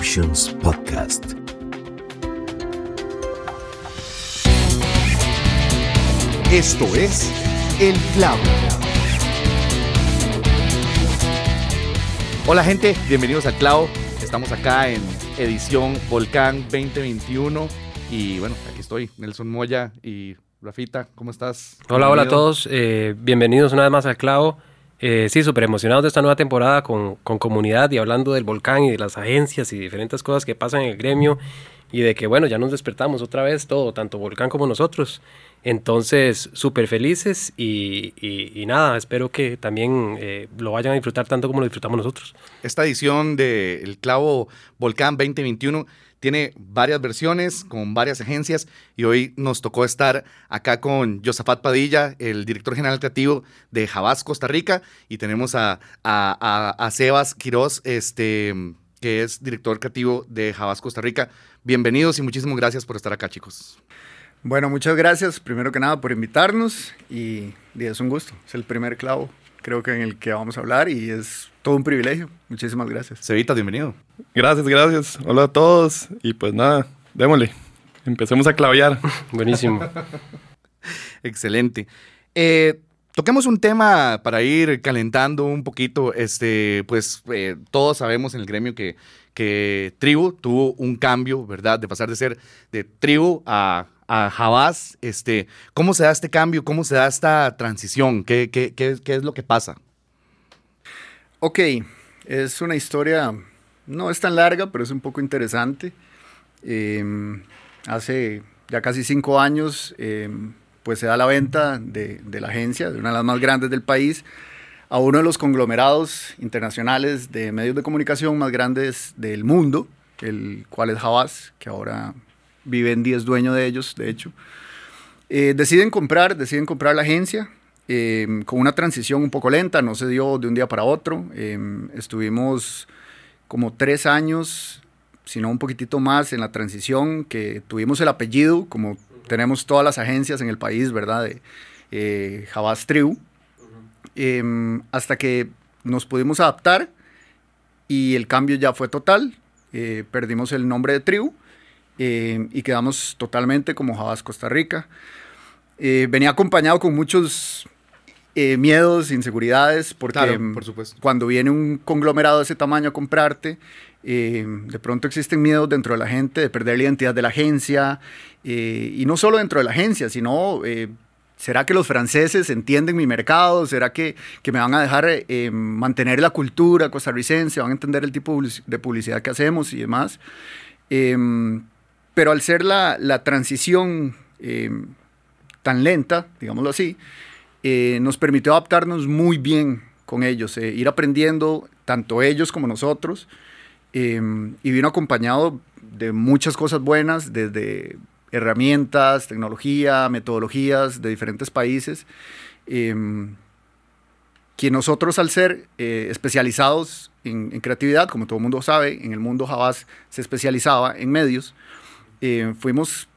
Podcast. Esto es El Clavo. Hola gente, bienvenidos al Clavo. Estamos acá en edición Volcán 2021 y bueno, aquí estoy, Nelson Moya y Rafita, ¿cómo estás? Hola, hola a todos. eh, bienvenidos una vez más al Clavo. Eh, sí, súper emocionados de esta nueva temporada con, con comunidad y hablando del volcán y de las agencias y diferentes cosas que pasan en el gremio y de que, bueno, ya nos despertamos otra vez todo, tanto volcán como nosotros. Entonces, súper felices y, y- nada, espero que también eh, lo vayan a disfrutar tanto como lo disfrutamos nosotros. Esta edición de El Clavo Volcán 2021 tiene varias versiones con varias agencias y hoy nos tocó estar acá con Josafat Padilla, el director general creativo de Javás Costa Rica y tenemos a, a, a- Sebas Quiroz, este, que es director creativo de Javás Costa Rica. Bienvenidos y muchísimas gracias por estar acá, chicos. Bueno, muchas gracias primero que nada por invitarnos y, y es un gusto. Es el primer clavo, creo que en el que vamos a hablar y es todo un privilegio. Muchísimas gracias. Cevita, bienvenido. Gracias, gracias. Hola a todos. Y pues nada, démosle. Empecemos a clavear. Buenísimo. Excelente. Eh, toquemos un tema para ir calentando un poquito. Este, pues eh, todos sabemos en el gremio que, que Tribu tuvo un cambio, ¿verdad? De pasar de ser de Tribu a, a Javás. Este, ¿Cómo se da este cambio? ¿Cómo se da esta transición? ¿Qué, qué, qué, qué es lo que pasa? Ok, es una historia, no es tan larga, pero es un poco interesante. Eh, hace ya casi cinco años, eh, pues se da la venta de, de la agencia, de una de las más grandes del país, a uno de los conglomerados internacionales de medios de comunicación más grandes del mundo, el cual es Havas, que ahora viven 10 dueños de ellos, de hecho. Eh, deciden comprar, deciden comprar la agencia eh, con una transición un poco lenta, no se dio de un día para otro. Eh, estuvimos como tres años, si no un poquitito más, en la transición, que tuvimos el apellido, como tenemos todas las agencias en el país, ¿verdad? De eh, Javas Tribu, eh, hasta que nos pudimos adaptar y el cambio ya fue total. Eh, perdimos el nombre de Tribu y quedamos totalmente como Javas Costa Rica. Eh, venía acompañado con muchos eh, miedos, inseguridades, porque Claro, por supuesto. cuando viene un conglomerado de ese tamaño a comprarte, eh, de pronto existen miedos dentro de la gente de perder la identidad de la agencia, eh, y no solo dentro de la agencia, sino, eh, ¿será que los franceses entienden mi mercado? ¿Será que, que me van a dejar eh, mantener la cultura costarricense? ¿Van a entender el tipo de publicidad que hacemos y demás? Em, pero al ser la, la transición em, tan lenta, digámoslo así, eh, nos permitió adaptarnos muy bien con ellos, eh, ir aprendiendo tanto ellos como nosotros, eh, y vino acompañado de muchas cosas buenas, desde herramientas, tecnología, metodologías de diferentes países, eh, que nosotros al ser eh, especializados en, en, creatividad, como todo el mundo sabe, en el mundo Javas se especializaba en medios, eh, fuimos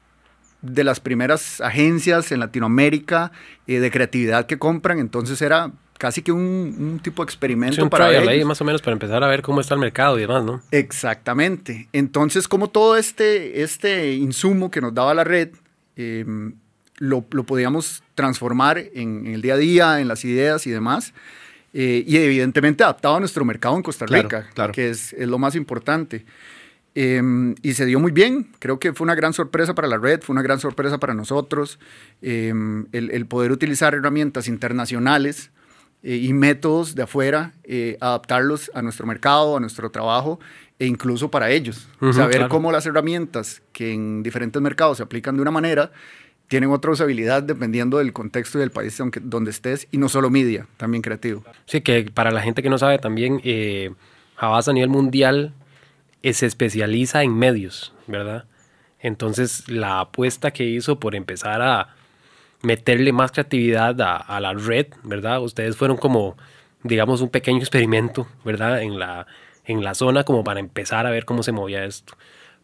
de las primeras agencias en Latinoamérica eh, de creatividad que compran, entonces era casi que un, un tipo de experimento Sí, un para trial ellos. ahí más o menos para empezar a ver cómo está el mercado y demás, ¿no? Exactamente. Entonces, como todo este, este insumo que nos daba la red, eh, lo, lo, podíamos transformar en, en, el día a día, en las ideas y demás, eh, y evidentemente adaptado a nuestro mercado en Costa Rica, claro, claro. que es, es, lo más importante. Eh, y se dio muy bien, creo que fue una gran sorpresa para la red, fue una gran sorpresa para nosotros, eh, el, el, poder utilizar herramientas internacionales eh, y métodos de afuera, eh, adaptarlos a nuestro mercado, a nuestro trabajo e incluso para ellos. Uh -huh, Saber claro. cómo las herramientas que en diferentes mercados se aplican de una manera, tienen otra usabilidad dependiendo del contexto y del país donde, donde estés, y no solo media, también creativo. Sí, que para la gente que no sabe también, eh, Havas a nivel mundial se especializa en medios, ¿verdad? Entonces la apuesta que hizo por empezar a meterle más creatividad a, a, la red, ¿verdad? Ustedes fueron como, digamos, un pequeño experimento, ¿verdad? En la, en la zona como para empezar a ver cómo se movía esto.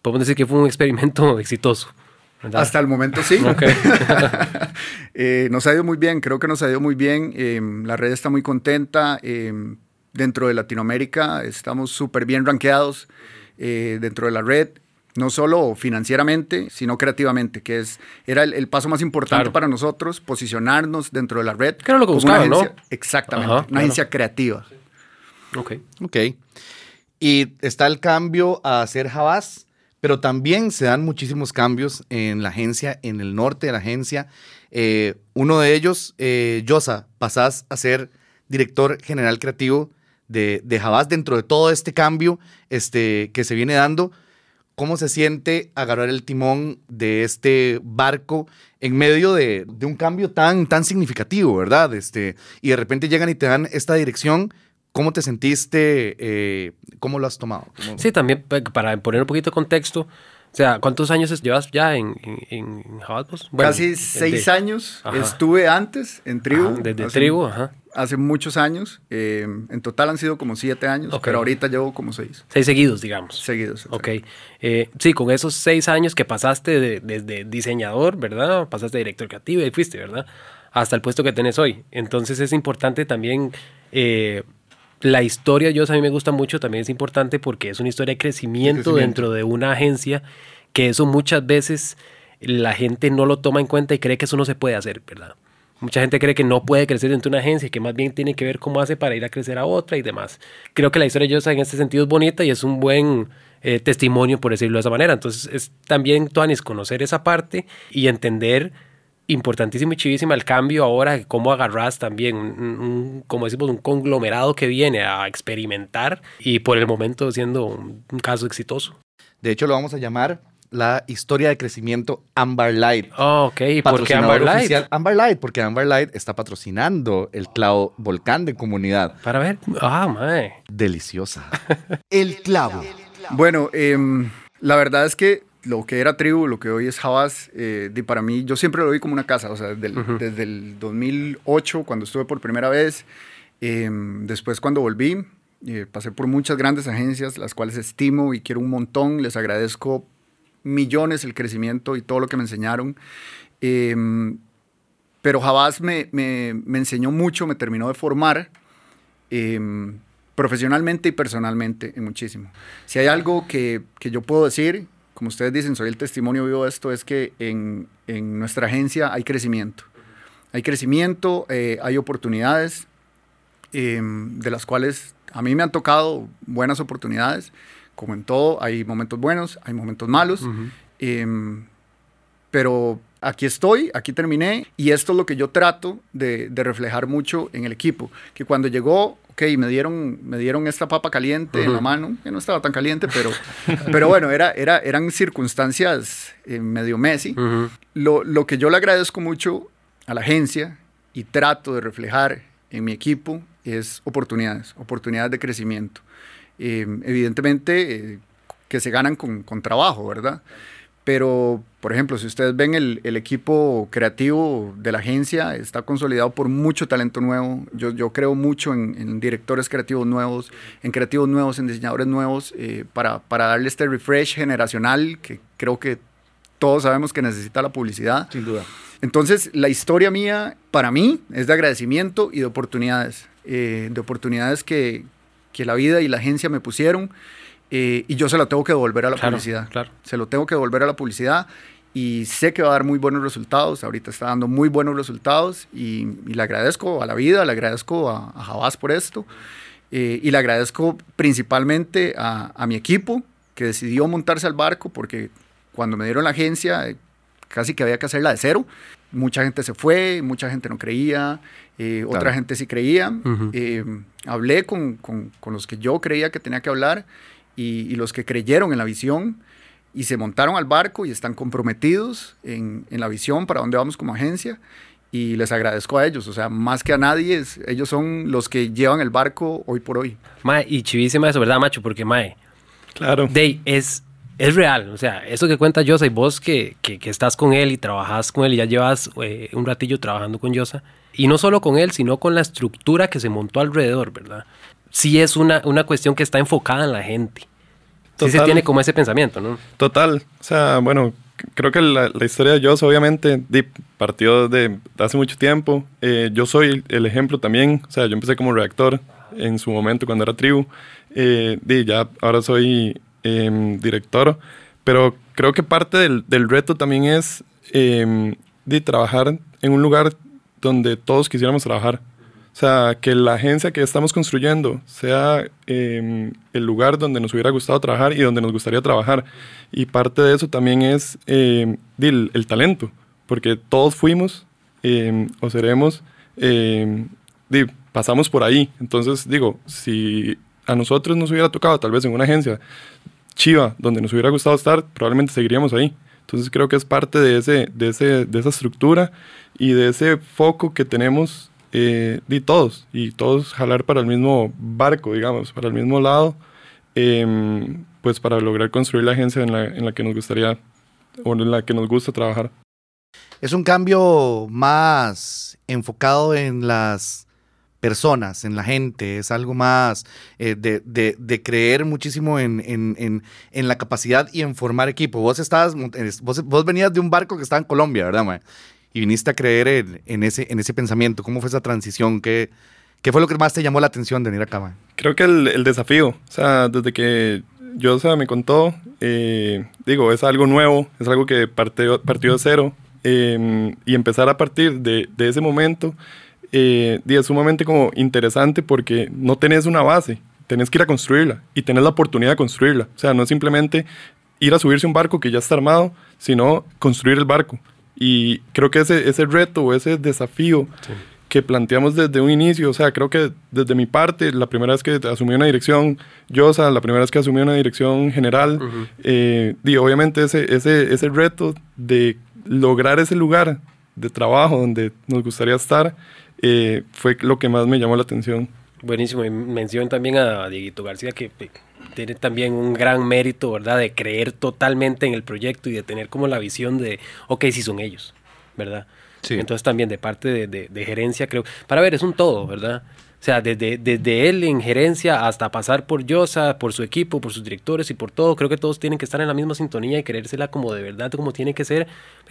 Podemos decir que fue un experimento exitoso. ¿verdad? Hasta el momento sí. Okay. eh, nos ha ido muy bien, creo que nos ha ido muy bien. Eh, la red está muy contenta. Eh, dentro de Latinoamérica estamos súper bien rankeados eh, dentro de la red, no solo financieramente, sino creativamente, que es, era el, paso más importante Claro. para nosotros, posicionarnos dentro de la red. Que era lo que una buscaban, ¿no? agencia- Exactamente, Ajá, una claro. agencia creativa. Ok. Ok. Y está el cambio a hacer Javas, pero también se dan muchísimos cambios en la agencia, en el norte de la agencia. Eh, uno de ellos, eh, Yosa, pasás a ser director general creativo de, de Javas dentro de todo este cambio este, que se viene dando. ¿Cómo se siente agarrar el timón de este barco en medio de, de un cambio tan, tan significativo, verdad? Este, y de repente llegan y te dan esta dirección. ¿Cómo te sentiste? Eh, ¿Cómo lo has tomado? ¿Cómo- Sí, también pa- para poner un poquito de contexto, o sea, ¿cuántos años llevas ya en, en, en? Bueno, Casi seis años Ajá. estuve antes en Tribu. Ajá, desde hace- Tribu, ajá. Hace muchos años. eh, en total han sido como siete años, pero ahorita llevo como seis Seis seguidos, digamos. seguidos. Ok. Eh, sí, con esos seis años que pasaste de- desde diseñador, ¿verdad? Pasaste de director creativo y fuiste, ¿verdad? Hasta el puesto que tenés hoy. Entonces es importante también. eh, la historia, yo a mí me gusta mucho, también es importante porque es una historia de crecimiento, crecimiento. dentro de una agencia, que eso muchas veces la gente no lo toma en cuenta y cree que eso no se puede hacer, ¿verdad? Mucha gente cree que no puede crecer dentro de una agencia, que más bien tiene que ver cómo hace para ir a crecer a otra y demás. Creo que la historia de Yosa en este sentido es bonita y es un buen eh, testimonio, por decirlo de esa manera. Entonces, es también, Tuanis, conocer esa parte y entender importantísimo y chivísima el cambio ahora, cómo agarras también, un, un- como decimos, un conglomerado que viene a experimentar y por el momento siendo un, un caso exitoso. De hecho, lo vamos a llamar la historia de crecimiento Amber Light. Oh, ok, ¿y por qué Amber Light? oficial Amber Light, porque Amber Light está patrocinando el clavo volcán de comunidad. Para ver, ah, mae. Deliciosa. El clavo. Bueno, em, la verdad es que lo que era Tribu, lo que hoy es Javas, eh, di- para mí, yo siempre lo vi como una casa, o sea, desde el, desde el 2008, cuando estuve por primera vez, em, después cuando volví, eh, pasé por muchas grandes agencias, las cuales estimo y quiero un montón, les agradezco millones el crecimiento y todo lo que me enseñaron. Em, pero Javas me, me- me enseñó mucho, me terminó de formar em, profesionalmente y personalmente en muchísimo. Si hay algo que, que yo puedo decir, como ustedes dicen, soy el testimonio vivo de esto, es que en, en nuestra agencia hay crecimiento. Hay crecimiento, eh, hay oportunidades, em, de las cuales a mí me han tocado buenas oportunidades. Como en todo, hay momentos buenos, hay momentos malos. Em, pero aquí estoy, aquí terminé y esto es lo que yo trato de, de reflejar mucho en el equipo, que cuando llegó, ok, me dieron, me dieron esta papa caliente en la mano, que no estaba tan caliente, pero, pero bueno, era, era, eran circunstancias eh, medio Messi. Ujú. Lo, lo que yo le agradezco mucho a la agencia y trato de reflejar en mi equipo es oportunidades, oportunidades de crecimiento. Eh, evidentemente eh, que se ganan con, con trabajo, ¿verdad? Pero, por ejemplo, si ustedes ven el, el equipo creativo de la agencia, está consolidado por mucho talento nuevo. Yo, yo creo mucho en, en directores creativos nuevos, en creativos nuevos, en diseñadores nuevos, eh, para, para darle este refresh generacional que creo que todos sabemos que necesita la publicidad. Sin duda. Entonces, la historia mía, para mí, es de agradecimiento y de oportunidades. eh, de oportunidades que, que la vida y la agencia me pusieron. Eh, y yo se lo tengo que devolver a la Claro, publicidad. claro. Se lo tengo que devolver a la publicidad. Y sé que va a dar muy buenos resultados. Ahorita está dando muy buenos resultados. Y, y le agradezco a la vida, le agradezco a, a Javás por esto. eh, y le agradezco principalmente a, a mi equipo que decidió montarse al barco porque cuando me dieron la agencia eh, casi que había que hacerla de cero. Mucha gente se fue, mucha gente no creía, eh, otra Claro. gente sí creía. Ujú. Eh, hablé con, con- con los que yo creía que tenía que hablar y, y los que creyeron en la visión y se montaron al barco y están comprometidos en, en la visión para dónde vamos como agencia y les agradezco a ellos, o sea, más que a nadie, es- ellos son los que llevan el barco hoy por hoy. Mae, y chivísima eso, ¿verdad, macho? Porque, mae, Claro. Dey, es, es real. O sea, eso que cuenta Yosa y vos que, que, que estás con él y trabajas con él y ya llevas eh, un ratillo trabajando con Yosa. Y no solo con él, sino con la estructura que se montó alrededor, ¿verdad? Sí es una, una cuestión que está enfocada en la gente. Sí se Total. tiene como ese pensamiento, ¿no? Total. O sea, bueno, creo que la, la historia de Joss obviamente partió de, hace mucho tiempo. Eh, yo soy el ejemplo también. O sea, yo empecé como redactor en su momento cuando era tribu. Eh, ya ahora soy em, director, pero creo que parte del, del reto también es em, de trabajar en un lugar donde todos quisiéramos trabajar. O sea, que la agencia que estamos construyendo sea em, el lugar donde nos hubiera gustado trabajar y donde nos gustaría trabajar. Y parte de eso también es el, el, talento, porque todos fuimos o seremos pasamos por ahí. Entonces, digo, si a nosotros nos hubiera tocado tal vez en una agencia chiva donde nos hubiera gustado estar, probablemente seguiríamos ahí. Entonces creo que es parte de, ese, de, ese, de esa estructura y de ese foco que tenemos eh, de todos, y todos jalar para el mismo barco, digamos, para el mismo lado, em, pues para lograr construir la agencia en la, en la que nos gustaría o en la que nos gusta trabajar. Es un cambio más enfocado en las personas, en la gente, es algo más eh, de, creer muchísimo en, la capacidad y en formar equipo. Vos estabas, vos, venías de un barco que estaba en Colombia, ¿verdad, ma? Y viniste a creer en, ese, en ese pensamiento. ¿Cómo fue esa transición? ¿Qué, ¿Qué fue lo que más te llamó la atención de venir acá, ma? Creo que el, desafío, o sea, desde que yo, o sea, me contó, eh, digo, es algo nuevo, es algo que partió, partió de cero, em, y empezar a partir de, de ese momento eh, es sumamente como interesante porque no tenés una base, tenés que ir a construirla y tenés la oportunidad de construirla. O sea, no es simplemente ir a subirse un barco que ya está armado, sino construir el barco. Y creo que ese, ese reto o ese desafío que planteamos desde un inicio, o sea, creo que desde mi parte, la primera vez que asumí una dirección, yo, o sea, la primera vez que asumí una dirección general, eh, obviamente ese, ese, ese reto de lograr ese lugar de trabajo donde nos gustaría estar, eh, fue lo que más me llamó la atención. Buenísimo, y mención también a Dieguito García, que tiene también un gran mérito, ¿verdad?, de creer totalmente en el proyecto y de tener como la visión de, ok, si son ellos, ¿verdad? Sí. Entonces también de parte de, de gerencia, creo, para ver, es un todo, ¿verdad? O sea, desde, desde él en gerencia hasta pasar por Yosa, por su equipo, por sus directores y por todo, creo que todos tienen que estar en la misma sintonía y querérsela como de verdad, como tiene que ser,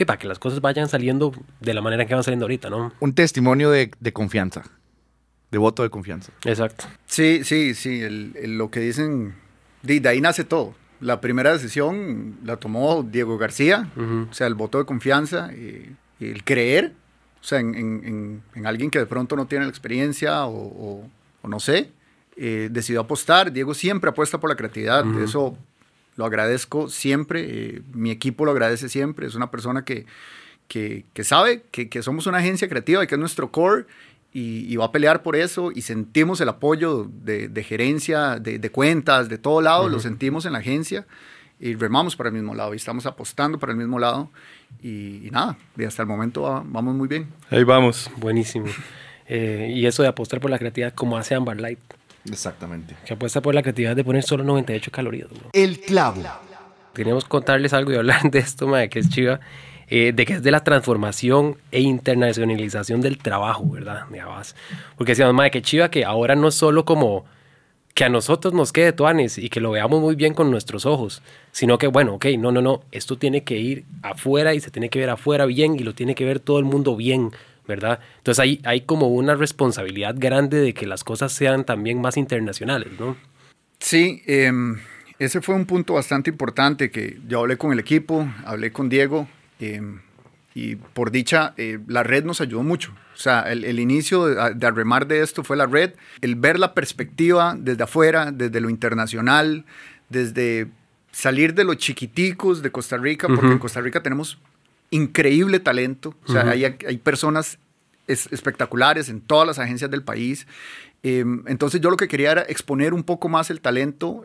para que las cosas vayan saliendo de la manera que van saliendo ahorita, ¿no? Un testimonio de, confianza, de voto de confianza. Exacto. Sí, sí, sí, lo que dicen, de, ahí nace todo. La primera decisión la tomó Diego García, o sea, el voto de confianza, y, el creer o sea, en, alguien que de pronto no tiene la experiencia o, no sé, eh, decidió apostar. Diego siempre apuesta por la creatividad, eso lo agradezco siempre, eh, mi equipo lo agradece siempre, es una persona que, que, sabe que, somos una agencia creativa y que es nuestro core y, va a pelear por eso y sentimos el apoyo de, gerencia, de, cuentas, de todo lado, lo sentimos en la agencia y remamos para el mismo lado y estamos apostando para el mismo lado y, nada, y hasta el momento vamos muy bien. Ahí vamos. Buenísimo. Eh, y eso de apostar por la creatividad como hace Amber Light. Exactamente. Que apuesta por la creatividad de poner solo 98 calorías. El clavo. Queríamos contarles algo y hablar de esto, madre, que es chiva, eh, de que es de la transformación e internacionalización del trabajo, ¿verdad? Porque decíamos, madre, que chiva que ahora no es solo como que a nosotros nos quede tuanes y que lo veamos muy bien con nuestros ojos, sino que, bueno, ok, no, no, no, esto tiene que ir afuera y se tiene que ver afuera bien y lo tiene que ver todo el mundo bien, ¿verdad? Entonces hay, hay como una responsabilidad grande de que las cosas sean también más internacionales, ¿no? Sí, em, ese fue un punto bastante importante que yo hablé con el equipo, hablé con Diego. Eh, y por dicha, eh, la red nos ayudó mucho. O sea, el, inicio de, de, arremar de esto fue la red, el ver la perspectiva desde afuera, desde lo internacional, desde salir de los chiquiticos de Costa Rica, porque en Costa Rica tenemos increíble talento. O sea, hay, hay, personas espectaculares en todas las agencias del país. Em, entonces yo lo que quería era exponer un poco más el talento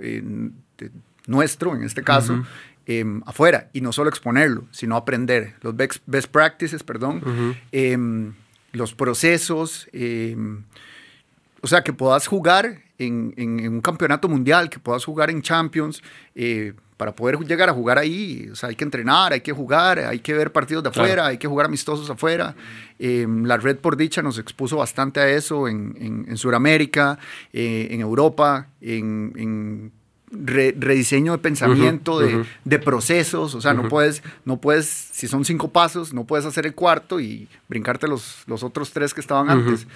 nuestro, en este caso, Em, afuera y no solo exponerlo, sino aprender. Los best, practices, perdón, em, los procesos, em, o sea, que puedas jugar en, un campeonato mundial, que puedas jugar en Champions, eh, para poder llegar a jugar ahí, o sea, hay que entrenar, hay que jugar, hay que ver partidos de afuera, hay que jugar amistosos afuera. la red por dicha nos expuso bastante a eso en, en, Sudamérica, eh, en Europa, en rediseño de pensamiento, de, procesos, o sea, no, puedes, no puedes, si son cinco pasos, no puedes hacer el cuarto y brincarte los, los otros tres que estaban antes.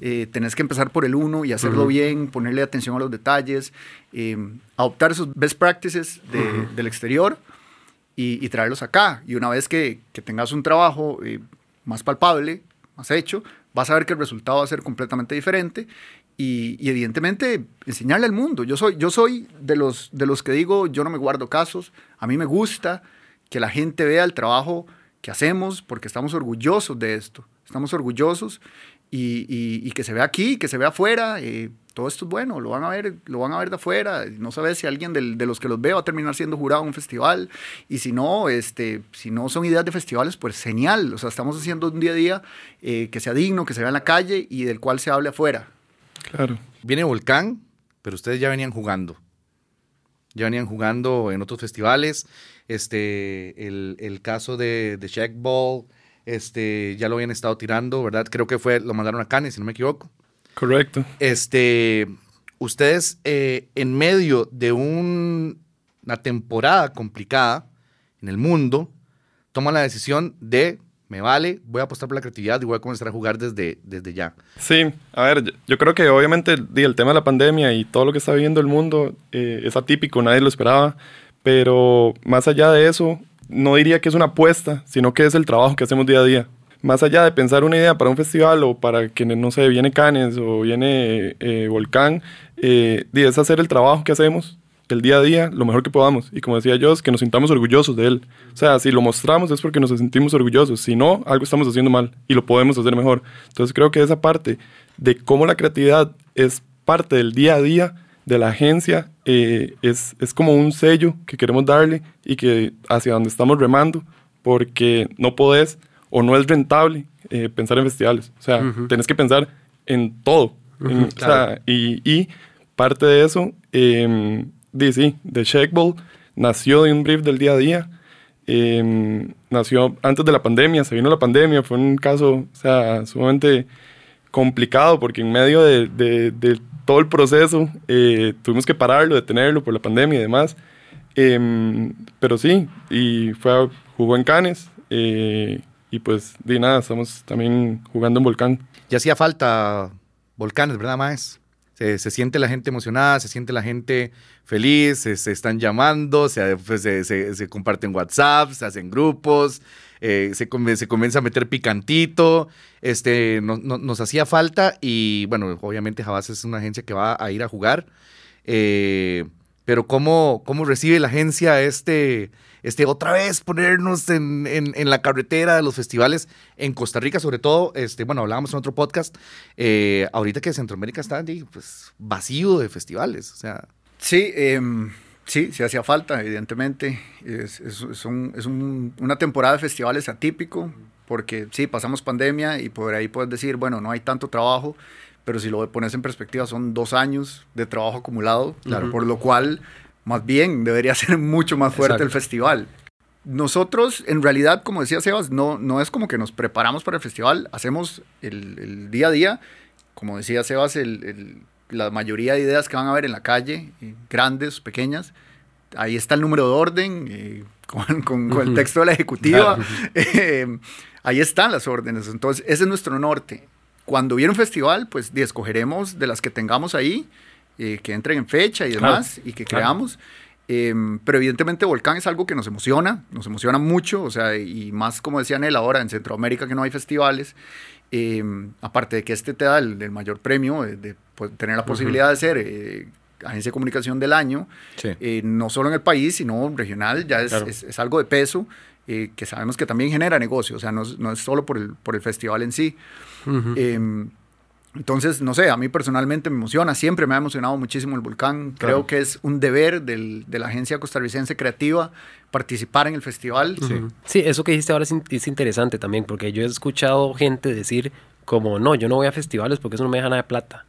Eh, tenés que empezar por el uno y hacerlo bien, ponerle atención a los detalles, eh, adoptar esos best practices del exterior y, traerlos acá. Y una vez que, que tengas un trabajo eh, más palpable, más hecho, vas a ver que el resultado va a ser completamente diferente y, evidentemente enseñarle al mundo. Yo soy, yo soy de, los, de los que digo, yo no me guardo casos, a mí me gusta que la gente vea el trabajo que hacemos porque estamos orgullosos de esto, estamos orgullosos y, y, que se vea aquí, que se vea afuera. Eh, todo esto es bueno, lo van a ver, lo van a ver de afuera. No sabes si alguien de los que los ve va a terminar siendo jurado en un festival. Y si no, este, si no son ideas de festivales, pues genial. O sea, estamos haciendo un día a día eh, que sea digno, que se vea en la calle y del cual se hable afuera. Claro. Viene Volcán, pero ustedes ya venían jugando. Ya venían jugando en otros festivales. Este, el, caso de, de Check Ball, este, ya lo habían estado tirando, ¿verdad? Creo que fue, lo mandaron a Cannes, si no me equivoco. Correcto. Este, ustedes eh, en medio de una temporada complicada en el mundo, toman la decisión de, me vale, voy a apostar por la creatividad y voy a comenzar a jugar desde, desde ya. Sí, a ver, yo creo que obviamente el, tema de la pandemia y todo lo que está viviendo el mundo eh, es atípico, nadie lo esperaba, pero más allá de eso, no diría que es una apuesta, sino que es el trabajo que hacemos día a día más allá de pensar una idea para un festival o para que, no sé, viene Canes o viene eh, Volcán, eh, es hacer el trabajo que hacemos el día a día lo mejor que podamos. Y como decía yo, es que nos sintamos orgullosos de él. O sea, si lo mostramos es porque nos sentimos orgullosos. Si no, algo estamos haciendo mal y lo podemos hacer mejor. Entonces creo que esa parte de cómo la creatividad es parte del día a día de la agencia eh, es, es como un sello que queremos darle y que hacia donde estamos remando, porque no podés o no es rentable eh, pensar en festivales. O sea, tenés que pensar en todo. o sea, y, parte de eso, eh, sí, de Checkball nació de un brief del día a día. Em, nació antes de la pandemia, se vino la pandemia, fue un caso, o sea, sumamente complicado porque en medio de, de, todo el proceso eh, tuvimos que pararlo, detenerlo por la pandemia y demás. Em, pero sí, y fue, jugó en Cannes, eh, y pues, de nada, estamos también jugando en Volcán. Y hacía falta volcanes, ¿verdad, Maes? Se, se, siente la gente emocionada, se siente la gente feliz, se, están llamando, se, pues, se, se, comparten WhatsApp, se hacen grupos, eh, se, se comienza a meter picantito. Este, no, nos hacía falta y bueno, obviamente Javas es una agencia que va a ir a jugar. Eh, pero ¿cómo, ¿cómo recibe la agencia este, este, otra vez ponernos en, la carretera de los festivales en Costa Rica, sobre todo, este, bueno, hablábamos en otro podcast, eh, ahorita que Centroamérica está pues, vacío de festivales, o sea. Sí, em, sí, sí hacía falta, evidentemente. Es, es, una temporada de festivales atípico, porque sí, pasamos pandemia y por ahí puedes decir, bueno, no hay tanto trabajo, pero si lo pones en perspectiva son dos años de trabajo acumulado, claro. por lo cual más bien, debería ser mucho más fuerte el festival. Nosotros, en realidad, como decía Sebas, no, no es como que nos preparamos para el festival, hacemos el, día a día. Como decía Sebas, la mayoría de ideas que van a ver en la calle, eh, grandes, pequeñas, ahí está el número de orden, eh, con, el texto de la ejecutiva. Eh, ahí están las órdenes. Entonces, ese es nuestro norte. Cuando viene un festival, pues escogeremos de las que tengamos ahí eh, que entren en fecha y demás, y que creamos. Em, pero evidentemente Volcán es algo que nos emociona, nos emociona mucho, o sea, y más como decían él ahora, en Centroamérica que no hay festivales, em, aparte de que este te da el, mayor premio de, tener la posibilidad de ser eh, agencia de comunicación del año, eh, no solo en el país, sino regional, ya es, es, algo de peso. Que sabemos que también genera negocio, o sea, no, no es solo por el, por el festival en sí. Entonces, no sé, a mí personalmente me emociona, siempre me ha emocionado muchísimo el volcán. Creo que es un deber del, de la agencia costarricense creativa participar en el festival. Sí, eso que dijiste ahora es, interesante también, porque yo he escuchado gente decir como, no, yo no voy a festivales porque eso no me deja nada de plata.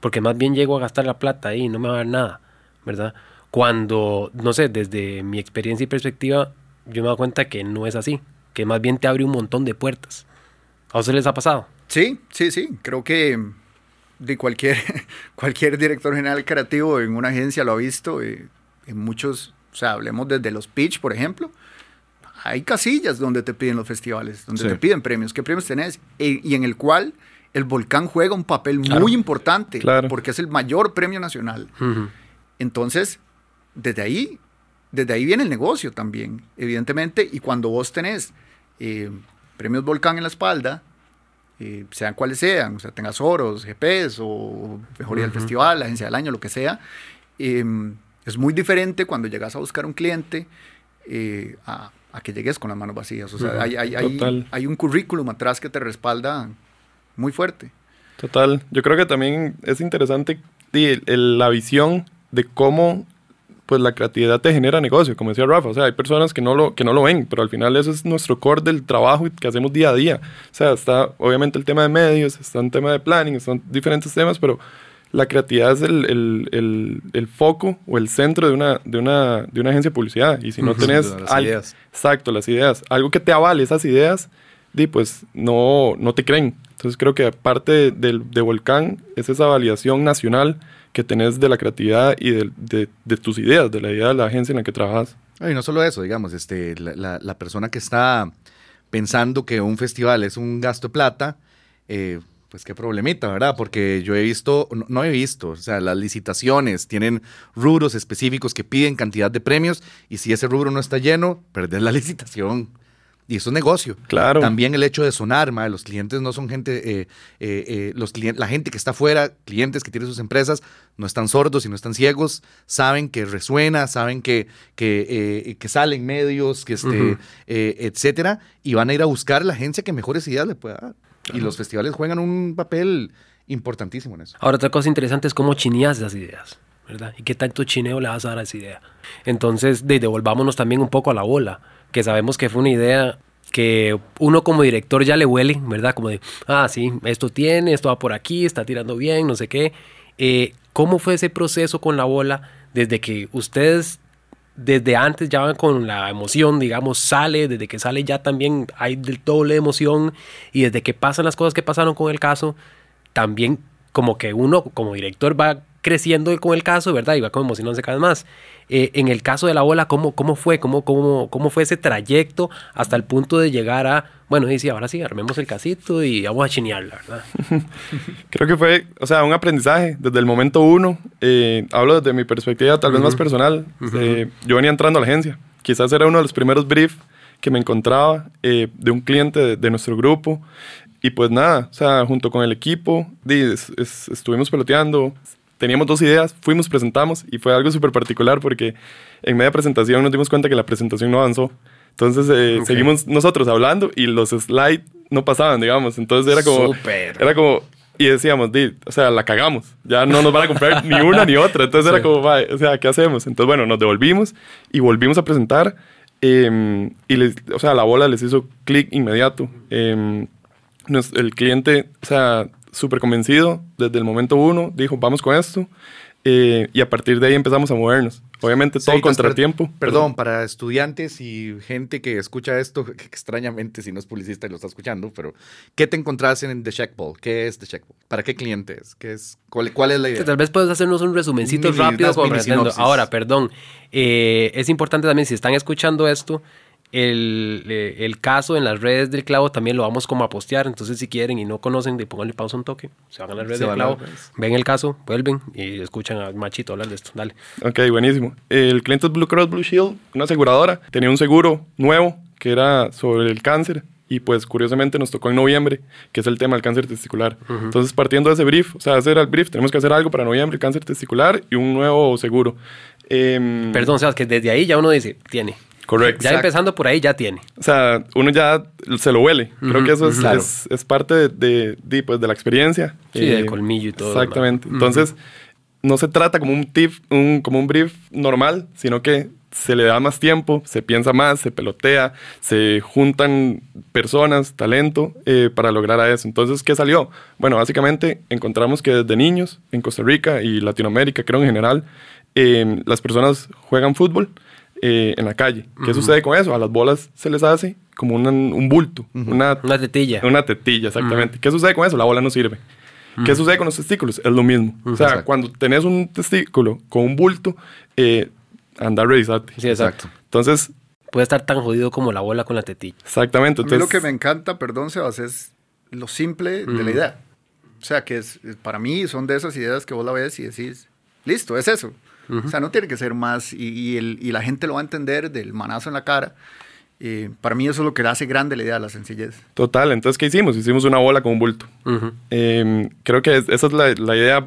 Porque más bien llego a gastar la plata ahí y no me va a dar nada, ¿verdad? Cuando, no sé, desde mi experiencia y perspectiva, yo me doy cuenta que no es así, que más bien te abre un montón de puertas. ¿A ustedes les ha pasado? Sí, sí, sí. Creo que de cualquier, cualquier director general creativo en una agencia lo ha visto, eh, en muchos, o sea, hablemos desde los pitch, por ejemplo, hay casillas donde te piden los festivales, donde Sí. te piden premios, qué premios tenés, E- y en el cual el volcán juega un papel muy importante, Claro. porque es el mayor premio nacional. Entonces, desde ahí, desde ahí viene el negocio también, evidentemente, y cuando vos tenés eh, premios Volcán en la espalda, eh, sean cuales sean, o sea, tengas oros, GPs o mejoría del festival, la agencia del año, lo que sea, eh, es muy diferente cuando llegas a buscar un cliente eh, a, a que llegues con las manos vacías. O sea, Ujú. hay, hay- hay- Total. hay un currículum atrás que te respalda muy fuerte. Total, yo creo que también es interesante el- el- la visión de cómo pues la creatividad te genera negocio, como decía Rafa, o sea, hay personas que no lo que no lo ven, pero al final eso es nuestro core del trabajo que hacemos día a día. O sea, está obviamente el tema de medios, está un tema de planning, están diferentes temas, pero la creatividad es el, el- el- el foco o el centro de una, de una, de una agencia de publicidad. Y si no tenés... Las al- ideas. Exacto, las ideas. Algo que te avale esas ideas, di, pues no, no te creen. Entonces creo que parte del de Volcán es esa validación nacional que tenés de la creatividad y de, tus ideas, de la idea de la agencia en la que trabajas. Y no solo eso, digamos, este, la persona que está pensando que un festival es un gasto de plata, eh, pues qué problemita, ¿verdad? Porque yo he visto, no, no he visto, o sea, las licitaciones tienen rubros específicos que piden cantidad de premios y si ese rubro no está lleno, perdés la licitación. Y eso es negocio. Claro. También el hecho de sonar, mae, los clientes no son gente, eh, eh, eh, los clien- la gente que está afuera, clientes que tienen sus empresas, no están sordos y no están ciegos, saben que resuena, saben que, que, eh, que salen medios, que este, etcétera, y van a ir a buscar la agencia que mejores ideas le pueda dar. Y los festivales juegan un papel importantísimo en eso. Ahora, otra cosa interesante es cómo chineas las ideas, ¿verdad? Y qué tanto chineo le vas a dar a esa idea. Entonces, de, devolvámonos también un poco a la bola, que sabemos que fue una idea que uno como director ya le huele, ¿verdad? Como de, ah, sí, esto tiene, esto va por aquí, está tirando bien, no sé qué. Eh, ¿Cómo fue ese proceso con la bola desde que ustedes desde antes ya van con la emoción, digamos, sale, desde que sale ya también hay del doble emoción y desde que pasan las cosas que pasaron con el caso, también como que uno como director va creciendo con el caso, ¿verdad? Y va como emocionándose cada vez más. Eh, en el caso de la bola, ¿cómo, cómo fue? ¿Cómo, cómo, ¿Cómo fue ese trayecto hasta el punto de llegar a, bueno, y sí, ahora sí, armemos el casito y vamos a chinearla, ¿verdad? Creo que fue, o sea, un aprendizaje desde el momento uno. Eh, hablo desde mi perspectiva tal vez más personal. Eh, yo venía entrando a la agencia. Quizás era uno de los primeros briefs que me encontraba eh, de un cliente de, de nuestro grupo. Y pues nada, o sea, junto con el equipo, es- es- estuvimos peloteando. Teníamos dos ideas, fuimos, presentamos y fue algo súper particular porque en media presentación nos dimos cuenta que la presentación no avanzó. Entonces eh, Ok. seguimos nosotros hablando y los slides no pasaban, digamos. Entonces era como... Súper. Era como... Y decíamos, di, o sea, la cagamos. Ya no nos van a comprar ni una ni otra. Entonces era como, "Mae, o sea, ¿qué hacemos? Entonces, bueno, nos devolvimos y volvimos a presentar. eh, y, les, o sea, la bola les hizo clic inmediato. Eh, nos- el cliente, o sea, súper convencido desde el momento uno, dijo, vamos con esto. eh, y a partir de ahí empezamos a movernos. Obviamente todo per- contratiempo. Perdón, para estudiantes y gente que escucha esto, que extrañamente si no es publicista y lo está escuchando, pero ¿qué te encontrás en The Checkball? ¿Qué es The Checkball? ¿Para qué cliente es? ¿Qué es cuál, cuál es la idea? Tal vez puedes hacernos un resumencito Mini- rápido. Ahora, perdón, eh, es importante también, si están escuchando esto, el, eh, el caso en las redes del clavo también lo vamos como a postear. Entonces, si quieren y no conocen, de pónganle pausa un toque. Se van a las redes del clavo, ven el caso, vuelven y escuchan a Machito hablar de esto. Dale. Ok, buenísimo. El cliente es Blue Cross Blue Shield, una aseguradora. Tenía un seguro nuevo que era sobre el cáncer. Y pues curiosamente nos tocó en noviembre, que es el tema del cáncer testicular. Entonces, partiendo de ese brief, o sea, era el brief, tenemos que hacer algo para noviembre, cáncer testicular y un nuevo seguro. Em, Perdón, o sea, que desde ahí ya uno dice, tiene. Correcto. Ya empezando por ahí, ya tiene. O sea, uno ya se lo huele. Creo que eso es, Claro. es, es parte de, de, de, pues, de la experiencia. Eh, Sí, del colmillo y todo Exactamente. Entonces, no se trata como un tip, un, como un brief normal, sino que se le da más tiempo, se piensa más, se pelotea, se juntan personas, talento eh, para lograr a eso. Entonces, ¿qué salió? Bueno, básicamente encontramos que desde niños en Costa Rica y Latinoamérica, creo en general, eh, las personas juegan fútbol eh, en la calle. ¿Qué sucede con eso? A las bolas se les hace como una- un bulto, una, Una tetilla. una tetilla, exactamente. ¿Qué sucede con eso? La bola no sirve. ¿Qué sucede con los testículos? Es lo mismo. O sea, cuando tenés un testículo con un bulto, eh, anda a revisarte. Sí, exacto. Entonces, Puede estar tan jodido como la bola con la tetilla. exactamente. A mí Entonces, lo que me encanta, perdón, Sebas, es lo simple de la idea. O sea, que es- para mí son de esas ideas que vos la ves y decís, listo, es eso. O sea, no tiene que ser más y, y el- y la gente lo va a entender del manazo en la cara. Eh, para mí eso es lo que le hace grande la idea, la sencillez. Total, entonces, ¿qué hicimos? Hicimos una bola con un bulto. Ujú. Eh, creo que es- esa es la, la idea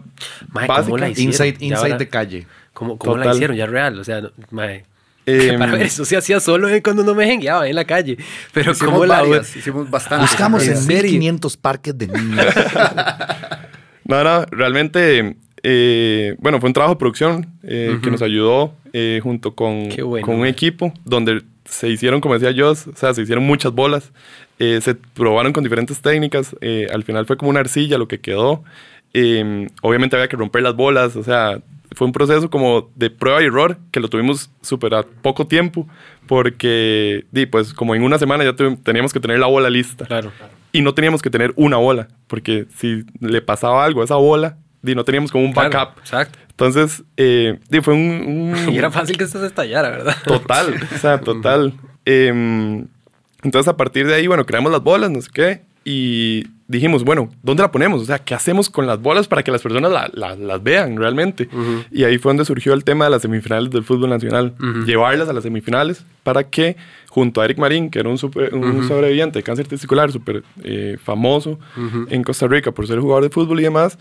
Mae, ¿cómo básica. la hicieron? Inside, inside ahora- de calle. ¿Cómo, cómo la hicieron? Ya real. O sea, no- mae. Em, Para ver, eso se hacía solo eh, cuando no me jengueaba en la calle. Pero Hicimos ¿cómo la varias, hicimos bastantes. Buscamos ¿En en serio? 1500 parques de niños. No, no, realmente, eh, bueno, fue un trabajo de producción eh, que nos ayudó eh, junto con, bueno, con un man. equipo donde se hicieron, como decía yo, o sea, se hicieron muchas bolas, eh, se probaron con diferentes técnicas, eh, al final fue como una arcilla lo que quedó, Eh, obviamente había que romper las bolas, o sea, fue un proceso como de prueba y error que lo tuvimos súper a poco tiempo porque, di, pues como en una semana ya teníamos que tener la bola lista Claro. y no teníamos que tener una bola, porque si le pasaba algo a esa bola, di, no teníamos como un Claro, backup. exacto. Entonces, eh, fue un... un- Y era fácil que esto se estallara, ¿verdad? Total, o sea, total. Em, entonces, a partir de ahí, bueno, creamos las bolas, no sé qué, y dijimos, bueno, ¿dónde la ponemos? O sea, ¿qué hacemos con las bolas para que las personas la- la- las vean realmente? Y ahí fue donde surgió el tema de las semifinales del fútbol nacional. Llevarlas a las semifinales para que, junto a Eric Marín, que era un, super- un sobreviviente de cáncer testicular súper eh, famoso en Costa Rica por ser jugador de fútbol y demás,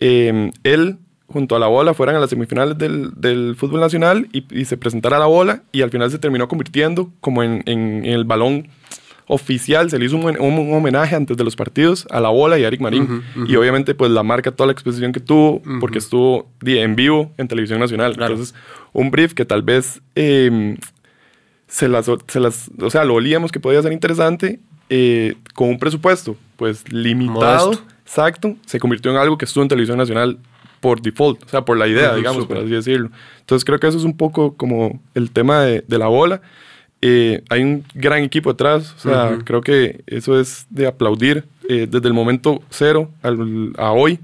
eh, él junto a la bola fueran a las semifinales del, del fútbol nacional y, y se presentara la bola y al final se terminó convirtiendo como en, en- en el balón oficial, se le hizo un, un- homenaje antes de los partidos a la bola y a Eric Marín. Y obviamente pues la marca toda la exposición que tuvo porque estuvo en vivo en televisión nacional. Claro. Entonces un brief que tal vez eh, se las, se las, o sea, lo olíamos que podía ser interesante eh, con un presupuesto pues limitado, Modesto. Exacto, se convirtió en algo que estuvo en televisión nacional por default, o sea, por la idea, digamos, por así decirlo. Entonces creo que eso es un poco como el tema de, de la bola. Eh, hay un gran equipo detrás, o sea, creo que eso es de aplaudir eh, desde el momento cero al- a hoy,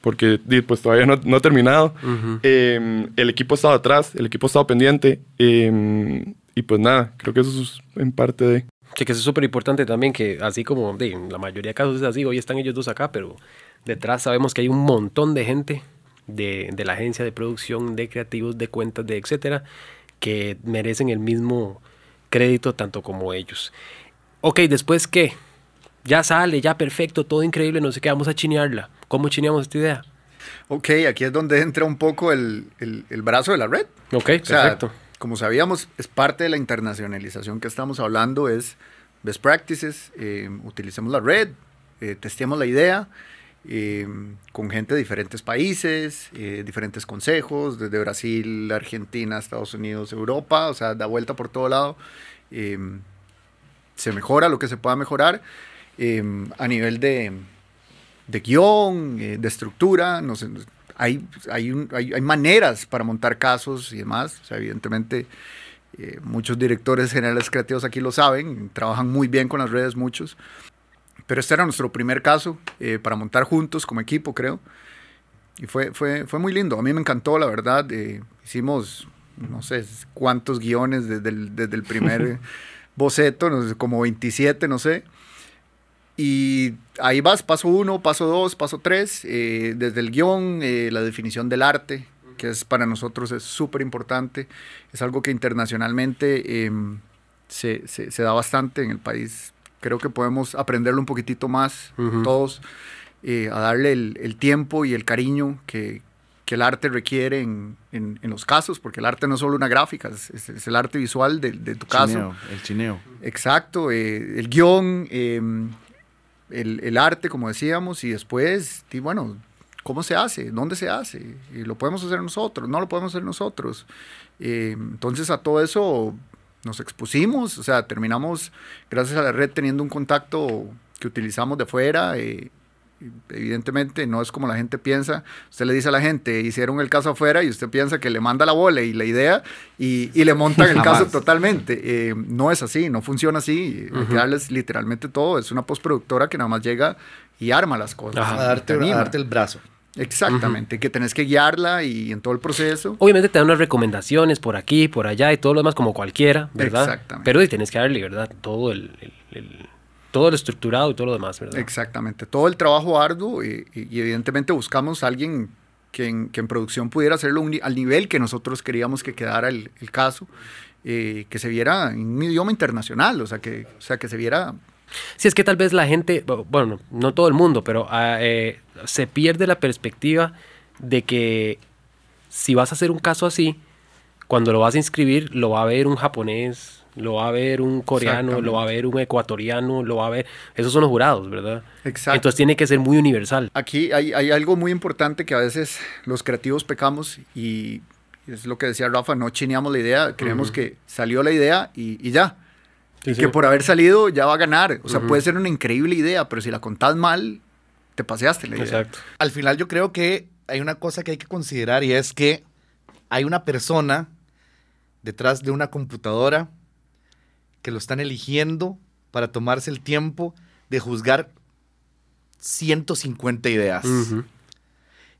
porque pues todavía no, no ha terminado. Eh, el equipo ha estado atrás, el equipo ha estado pendiente, eh, y pues nada, creo que eso es en parte de... Sí, que eso es súper importante también, que así como de, en la mayoría de casos es así, hoy están ellos dos acá, pero detrás sabemos que hay un montón de gente de, de la agencia de producción, de creativos, de cuentas, de etcétera, que merecen el mismo crédito tanto como ellos. Ok, después qué? Ya sale, ya perfecto, todo increíble, no sé qué, vamos a chinearla. ¿Cómo chineamos esta idea? Ok, aquí es donde entra un poco el, el- el brazo de la red. Ok, O sea, perfecto. Como sabíamos, es parte de la internacionalización que estamos hablando, es best practices, eh, utilicemos la red, eh, testeemos la idea eh, con gente de diferentes países, eh, diferentes consejos, desde Brasil, Argentina, Estados Unidos, Europa, o sea, da vuelta por todo lado. se mejora lo que se pueda mejorar a nivel de, de guion, de estructura, no sé, hay, hay, un- hay, hay maneras para montar casos y demás. O sea, evidentemente, eh, muchos directores generales creativos aquí lo saben, trabajan muy bien con las redes, muchos. Pero este era nuestro primer caso eh, para montar juntos como equipo, creo. Y fue, fue, fue muy lindo. A mí me encantó, la verdad. eh, hicimos, no sé cuántos guiones desde el, desde el primer boceto, no sé, como 27, no sé. Y ahí vas, paso uno, paso dos, paso tres, eh, desde el guion, eh, la definición del arte, que es para nosotros es súper importante, es algo que internacionalmente eh, se, se- se da bastante en el país. Creo que podemos aprenderlo un poquitito más todos, eh, a darle el, el tiempo y el cariño que, que el arte requiere en, en- en los casos, porque el arte no es solo una gráfica, es, es- es el arte visual de, de tu caso. Chineo, el chineo. Exacto, el guion, eh, el, el arte, como decíamos, y después, y bueno, ¿cómo se hace? ¿Dónde se hace? Y lo podemos hacer nosotros, no lo podemos hacer nosotros. Eh, entonces a todo eso nos expusimos, o sea, terminamos, gracias a la red, teniendo un contacto que utilizamos de fuera. eh, evidentemente no es como la gente piensa. Usted le dice a la gente, hicieron el caso afuera y usted piensa que le manda la bola y la idea y, y le montan el caso totalmente. Eh, no es así, no funciona así. Hay que darles literalmente todo. Es una postproductora que nada más llega y arma las cosas. A y darte, a el brazo. Exactamente, que tenés que guiarla y en todo el proceso. Obviamente te dan unas recomendaciones por aquí, por allá y todo lo demás como cualquiera, ¿verdad? Exactamente. Pero sí tienes que darle, ¿verdad? Todo el, el- el- todo lo estructurado y todo lo demás, ¿verdad? Exactamente, todo el trabajo arduo y, y- y evidentemente buscamos a alguien que en, que en producción pudiera hacerlo un al nivel que nosotros queríamos que quedara el, el caso, eh, que se viera en un idioma internacional, o sea, que, o sea, que se viera... Si es que tal vez la gente, bu- bueno, no todo el mundo, pero ah, eh, se pierde la perspectiva de que si vas a hacer un caso así, cuando lo vas a inscribir, lo va a ver un japonés, lo va a ver un coreano, lo va a ver un ecuatoriano, lo va a ver... Esos son los jurados, ¿verdad? Exacto. Entonces tiene que ser muy universal. Aquí hay, hay algo muy importante que a veces los creativos pecamos y es lo que decía Rafa, no chineamos la idea, creemos que salió la idea y, y ya. Sí, y sí. que por haber salido ya va a ganar. O sea, puede ser una increíble idea, pero si la contás mal, te paseaste la idea. Exacto. Al final yo creo que hay una cosa que hay que considerar y es que hay una persona detrás de una computadora que lo están eligiendo para tomarse el tiempo de juzgar 150 ideas.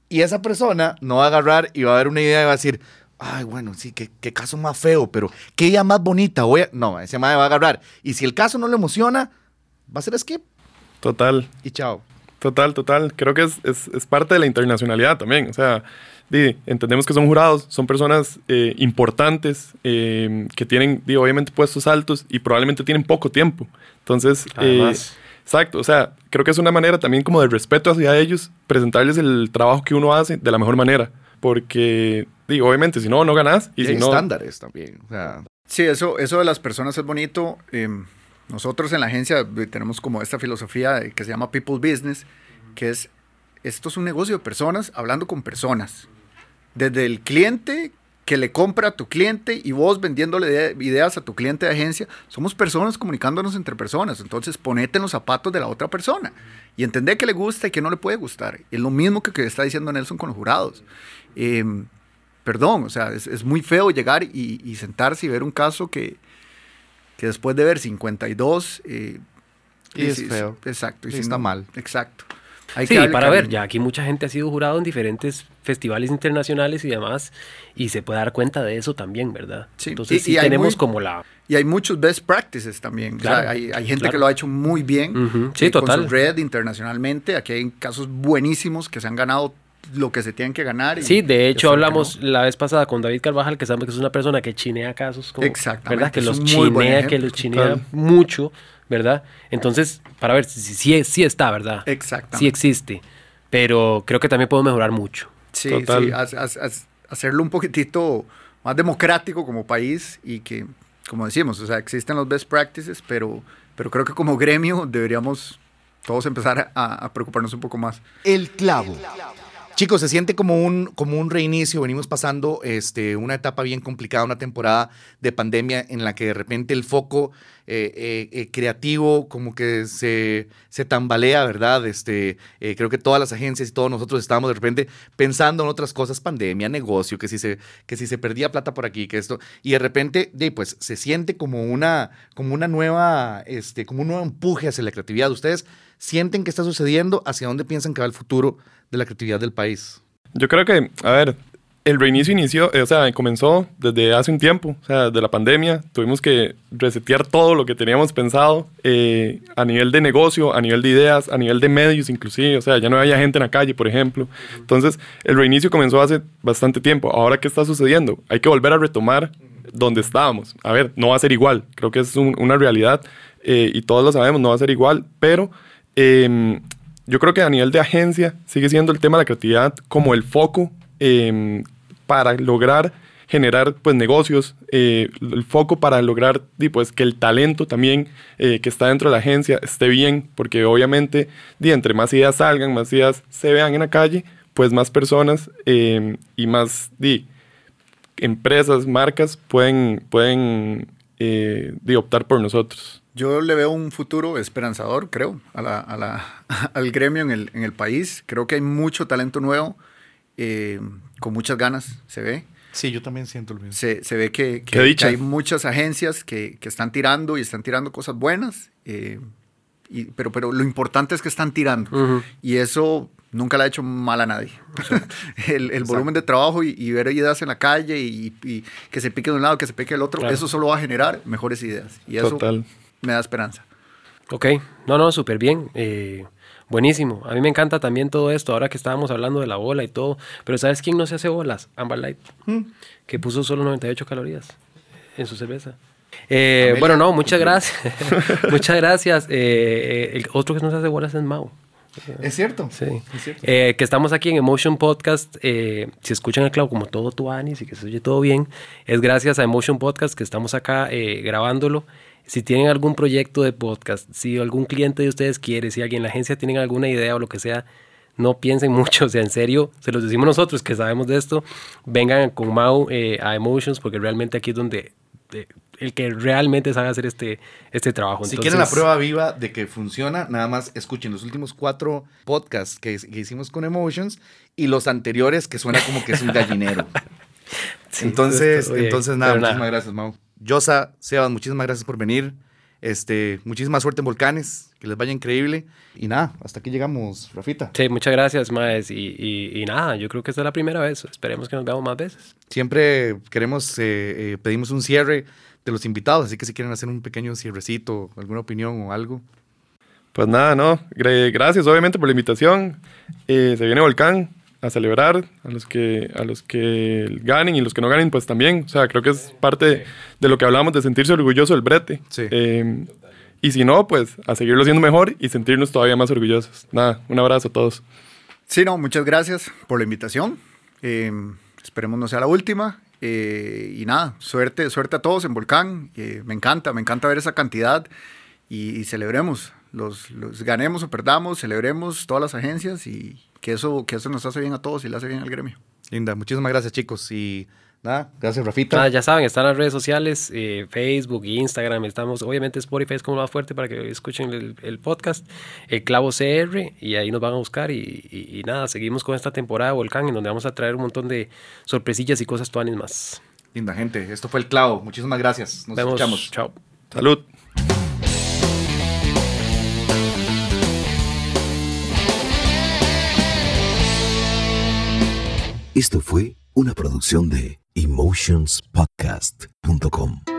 Y esa persona no va a agarrar y va a ver una idea y va a decir, ay, bueno, sí, qué, qué caso más feo, pero qué idea más bonita. Voy a-". No, ese madre va a agarrar. Y si el caso no le emociona, va a ser skip Total, y chao. total, total. Creo que es, es, es parte de la internacionalidad también. O sea, entendemos que son jurados, son personas eh, importantes, eh, que tienen, di, obviamente, puestos altos y probablemente tienen poco tiempo. Entonces, eh, exacto, o sea, creo que es una manera también como de respeto hacia ellos, presentarles el trabajo que uno hace de la mejor manera. Porque, di, obviamente, si no, no ganas. Y, Y, si hay no, estándares también. O sea, Sí, eso, eso de las personas es bonito. Eh, nosotros en la agencia eh, tenemos como esta filosofía que se llama People Business, que es, esto es un negocio de personas hablando con personas. Desde el cliente que le compra a tu cliente y vos vendiéndole ide- ideas a tu cliente de agencia, somos personas comunicándonos entre personas. Entonces ponete en los zapatos de la otra persona y entender qué le gusta y qué no le puede gustar. Es lo mismo que, que está diciendo Nelson con los jurados. Em, perdón, o sea, es, es muy feo llegar y, y sentarse y ver un caso que, que después de ver 52... eh, Y es feo. Exacto. Sí, si está no- mal. Exacto. Hay Sí, que para ver, ya aquí mucha gente ha sido jurado en diferentes festivales internacionales y demás, y se puede dar cuenta de eso también, ¿verdad? Sí, Entonces y- sí y tenemos muy- como la... Y hay muchos best practices también. O sea, Claro, hay, hay gente claro. que lo ha hecho muy bien. Ujú, sí, eh, total. Con su red internacionalmente. Aquí hay casos buenísimos que se han ganado lo que se tienen que ganar. y- Sí, de hecho hablamos no. la vez pasada con David Carvajal, que sabemos que es una persona que chinea casos, como, Exactamente, ¿verdad? Que los chinea, que los chinea mucho, ¿verdad? Entonces, para ver, si sí, sí está, ¿verdad? Exactamente. Sí existe, pero creo que también puedo mejorar mucho. Sí, Total. sí, haz- haz- haz- hacerlo un poquitito más democrático como país y que, como decimos, o sea, existen los best practices, pero, pero creo que como gremio deberíamos todos empezar a, a preocuparnos un poco más. El clavo. Chicos, se siente como un, como un reinicio. Venimos pasando este, una etapa bien complicada, una temporada de pandemia en la que de repente el foco eh, eh, eh, creativo como que se, se tambalea, ¿verdad? Este, creo que todas las agencias y todos nosotros estábamos de repente pensando en otras cosas, pandemia, negocio, que si se, que si se perdía plata por aquí, que esto. Y de repente, pues se siente como una, como una nueva, este, como un nuevo empuje hacia la creatividad. Ustedes sienten que está sucediendo, hacia dónde piensan que va el futuro de la creatividad del país. Yo creo que, a ver, el reinicio inició, eh, o sea, comenzó desde hace un tiempo, o sea, de la pandemia. Tuvimos que resetear todo lo que teníamos pensado eh, a nivel de negocio, a nivel de ideas, a nivel de medios inclusive. O sea, ya no había gente en la calle, por ejemplo. Entonces, el reinicio comenzó hace bastante tiempo. Ahora, ¿qué está sucediendo? Hay que volver a retomar donde estábamos. A ver, no va a ser igual. Creo que es un- una realidad eh, y todos lo sabemos, no va a ser igual, pero... em, yo creo que a nivel de agencia sigue siendo el tema de la creatividad como el foco em, para lograr generar pues negocios, eh, el foco para lograr pues, que el talento también eh, que está dentro de la agencia esté bien, porque obviamente di, entre más ideas salgan, más ideas se vean en la calle, pues más personas em, y más di, empresas, marcas pueden, pueden eh, di, optar por nosotros. Yo le veo un futuro esperanzador, creo, a la- a la- al gremio en el, en el país. Creo que hay mucho talento nuevo, eh, con muchas ganas, se ve. Sí, yo también siento lo mismo. Se, se ve que, hay muchas agencias que, que están tirando y están tirando cosas buenas. eh, y, pero, pero lo importante es que están tirando. Y eso nunca le ha hecho mal a nadie. el el volumen de trabajo y, y ver ideas en la calle y, y que se pique de un lado, que se pique del otro, Claro. eso solo va a generar mejores ideas. Y eso Total. Me da esperanza. Ok, no, no, súper bien. eh, buenísimo. A mí me encanta también todo esto, ahora que estábamos hablando de la bola y todo. Pero ¿sabes quién no se hace bolas? Amber Light, que puso solo 98 calorías en su cerveza. Eh, bueno, no, muchas gracias. muchas gracias. Eh, el otro que no se hace bolas es Mau. Es cierto. Sí. Es cierto. Eh, que estamos aquí en Emotion Podcast. eh, si escuchan el clavo como todo tu Anis y que se oye todo bien, es gracias a Emotion Podcast que estamos acá eh, grabándolo. Si tienen algún proyecto de podcast, si algún cliente de ustedes quiere, si alguien en la agencia tienen alguna idea o lo que sea, no piensen mucho, o sea, en serio, se los decimos nosotros que sabemos de esto, vengan con Mau eh, a Emotions porque realmente aquí es donde eh, el que realmente sabe hacer este, este trabajo. Si Entonces, quieren la prueba viva de que funciona, nada más escuchen los últimos cuatro podcasts que, que hicimos con Emotions y los anteriores que suena como que es un gallinero. sí, entonces, esto, entonces nada, muchísimas gracias, Mau. Yosa, Sebas, muchísimas gracias por venir. Este, muchísima suerte en Volcanes, que les vaya increíble. Y nada, hasta aquí llegamos, Rafita. Sí, muchas gracias, Maes. Y, y- y nada, yo creo que esta es la primera vez. Esperemos que nos veamos más veces. Siempre queremos, eh, eh, pedimos un cierre de los invitados, así que si quieren hacer un pequeño cierrecito, alguna opinión o algo. Pues nada, no. Gra- Gracias, obviamente, por la invitación. Eh, se viene Volcán a celebrar a los que a los que ganen y los que no ganen, pues también. O sea, creo que es parte de lo que hablamos de sentirse orgulloso del brete. Sí. Eh, y si no, pues a seguirlo haciendo mejor y sentirnos todavía más orgullosos. Nada, un abrazo a todos. Sí, no, muchas gracias por la invitación. Eh, esperemos no sea la última. Eh, y nada, suerte, suerte a todos en Volcán. Eh, me encanta, me encanta ver esa cantidad y, y celebremos. Los, los ganemos o perdamos, celebremos todas las agencias y que eso, que eso nos hace bien a todos y le hace bien al gremio. Linda, muchísimas gracias, chicos. Y nada, gracias, Rafita. Nada, ya saben, están las redes sociales, eh, Facebook, Instagram. Estamos, obviamente, Spotify es como más fuerte para que escuchen el, el podcast. El Clavo CR, y ahí nos van a buscar. Y, y- y nada, seguimos con esta temporada de Volcán, en donde vamos a traer un montón de sorpresillas y cosas tuanes más. Linda gente, esto fue el clavo. Muchísimas gracias. Nos Vemos. escuchamos. Chao. Salud. Esto fue una producción de emotionspodcast.com.